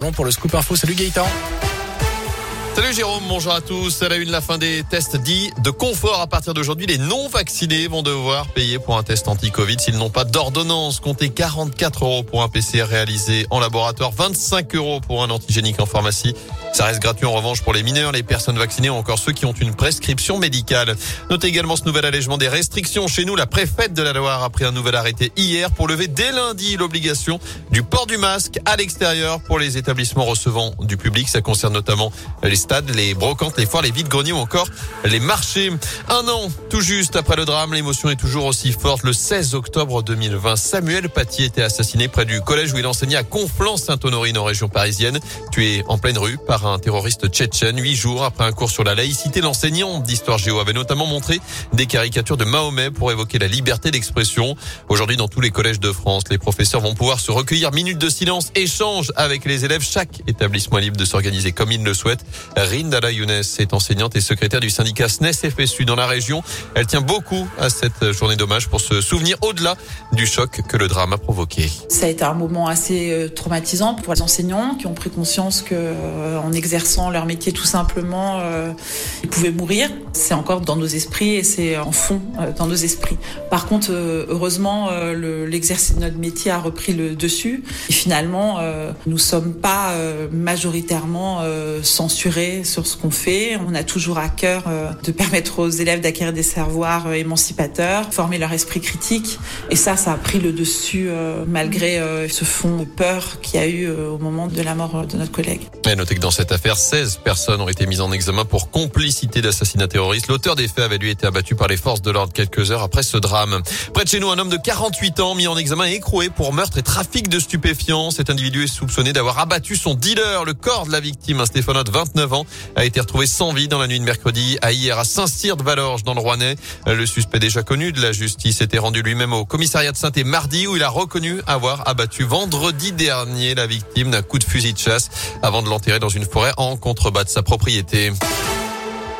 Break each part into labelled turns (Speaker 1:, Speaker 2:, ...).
Speaker 1: Bon, pour le scoop info, salut Gaëtan.
Speaker 2: Salut Jérôme, bonjour à tous. À la une, la fin des tests dits de confort. À partir d'aujourd'hui, les non vaccinés vont devoir payer pour un test anti-Covid s'ils n'ont pas d'ordonnance. Comptez 44 euros pour un PCR réalisé en laboratoire, 25 euros pour un antigénique en pharmacie. Ça reste gratuit en revanche pour les mineurs, les personnes vaccinées ou encore ceux qui ont une prescription médicale. Notez également ce nouvel allègement des restrictions. Chez nous, la préfète de la Loire a pris un nouvel arrêté hier pour lever dès lundi l'obligation du port du masque à l'extérieur pour les établissements recevant du public. Ça concerne notamment les les brocantes, les foires, les vides-greniers ou encore les marchés. Un an, tout juste après le drame, l'émotion est toujours aussi forte. Le 16 octobre 2020, Samuel Paty était assassiné près du collège où il enseignait à Conflans-Sainte-Honorine en région parisienne. Tué en pleine rue par un terroriste tchétchène. Huit jours après un cours sur la laïcité, l'enseignant d'histoire géo avait notamment montré des caricatures de Mahomet pour évoquer la liberté d'expression. Aujourd'hui, dans tous les collèges de France, les professeurs vont pouvoir se recueillir minutes de silence, échange avec les élèves. Chaque établissement est libre de s'organiser comme il le souhaite. Rindala Younes est enseignante et secrétaire du syndicat SNES FSU dans la région. Elle tient beaucoup à cette journée d'hommage pour se souvenir au-delà du choc que le drame a provoqué.
Speaker 3: Ça a été un moment assez euh, traumatisant pour les enseignants qui ont pris conscience que euh, en exerçant leur métier tout simplement, euh, ils pouvaient mourir. C'est encore dans nos esprits et c'est en fond dans nos esprits. Par contre, heureusement, l'exercice de notre métier a repris le dessus et finalement, nous sommes pas majoritairement censurés sur ce qu'on fait. On a toujours à cœur de permettre aux élèves d'acquérir des savoirs émancipateurs, former leur esprit critique. Et ça, ça a pris le dessus malgré ce fond de peur qu'il y a eu au moment de la mort de notre collègue.
Speaker 2: Et notez que dans cette affaire, 16 personnes ont été mises en examen pour complicité d'assassinat terroriste. L'auteur des faits avait lui été abattu par les forces de l'ordre quelques heures après ce drame. Près de chez nous, un homme de 48 ans mis en examen et écroué pour meurtre et trafic de stupéfiants. Cet individu est soupçonné d'avoir abattu son dealer. Le corps de la victime, un stéphanote 29 ans, a été retrouvé sans vie dans la nuit de mercredi à hier à Saint-Cyr-de-Valorges dans le Rouennais. Le suspect déjà connu de la justice était rendu lui-même au commissariat de saint et mardi où il a reconnu avoir abattu vendredi dernier la victime d'un coup de fusil de chasse avant de l'enterrer dans une forêt en contrebas de sa propriété.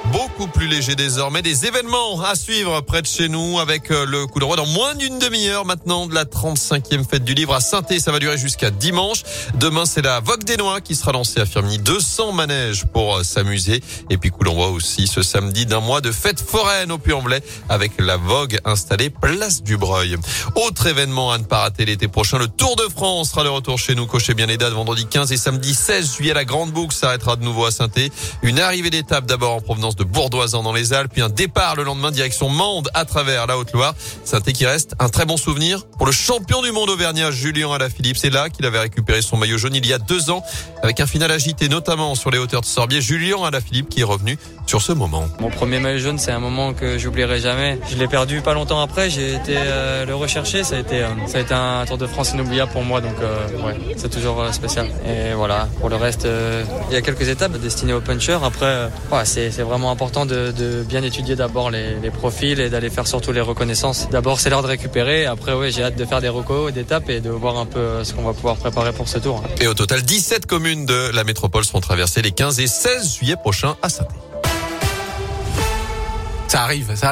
Speaker 2: Beaucoup plus léger désormais. Des événements à suivre près de chez nous avec euh, le coup de roi dans moins d'une demi-heure maintenant de la 35e fête du livre à saint Ça va durer jusqu'à dimanche. Demain, c'est la Vogue des Noix qui sera lancée à Firminy. 200 manèges pour euh, s'amuser. Et puis coup d'envoi aussi ce samedi d'un mois de fête foraine au Puy-en-Velay avec la Vogue installée place du Breuil. Autre événement à ne pas rater l'été prochain, le Tour de France sera de retour chez nous. Cochez bien les dates vendredi 15 et samedi 16 juillet. La Grande Boucle s'arrêtera de nouveau à saint Une arrivée d'étape d'abord en provenance de Bourdoisan dans les Alpes, puis un départ le lendemain direction Mende à travers la Haute-Loire. saint qui reste un très bon souvenir pour le champion du monde auvergnat Julien Alaphilippe. C'est là qu'il avait récupéré son maillot jaune il y a deux ans avec un final agité notamment sur les hauteurs de Sorbier. Julien Alaphilippe qui est revenu sur ce moment.
Speaker 4: Mon premier maillot jaune, c'est un moment que j'oublierai jamais. Je l'ai perdu pas longtemps après. J'ai été euh, le rechercher. Ça a été, euh, ça a été un Tour de France inoubliable pour moi. Donc euh, ouais, c'est toujours spécial. Et voilà. Pour le reste, il y a quelques étapes destinées aux punchers. Après, ouais, c'est vraiment important de, bien étudier d'abord les, profils et d'aller faire surtout les reconnaissances. D'abord, c'est l'heure de récupérer. Après, oui, j'ai hâte de faire des recos, d'étapes et de voir un peu ce qu'on va pouvoir préparer pour ce tour.
Speaker 2: Et au total, 17 communes de la métropole seront traversées les 15 et 16 juillet prochains à saint
Speaker 1: Ça arrive, ça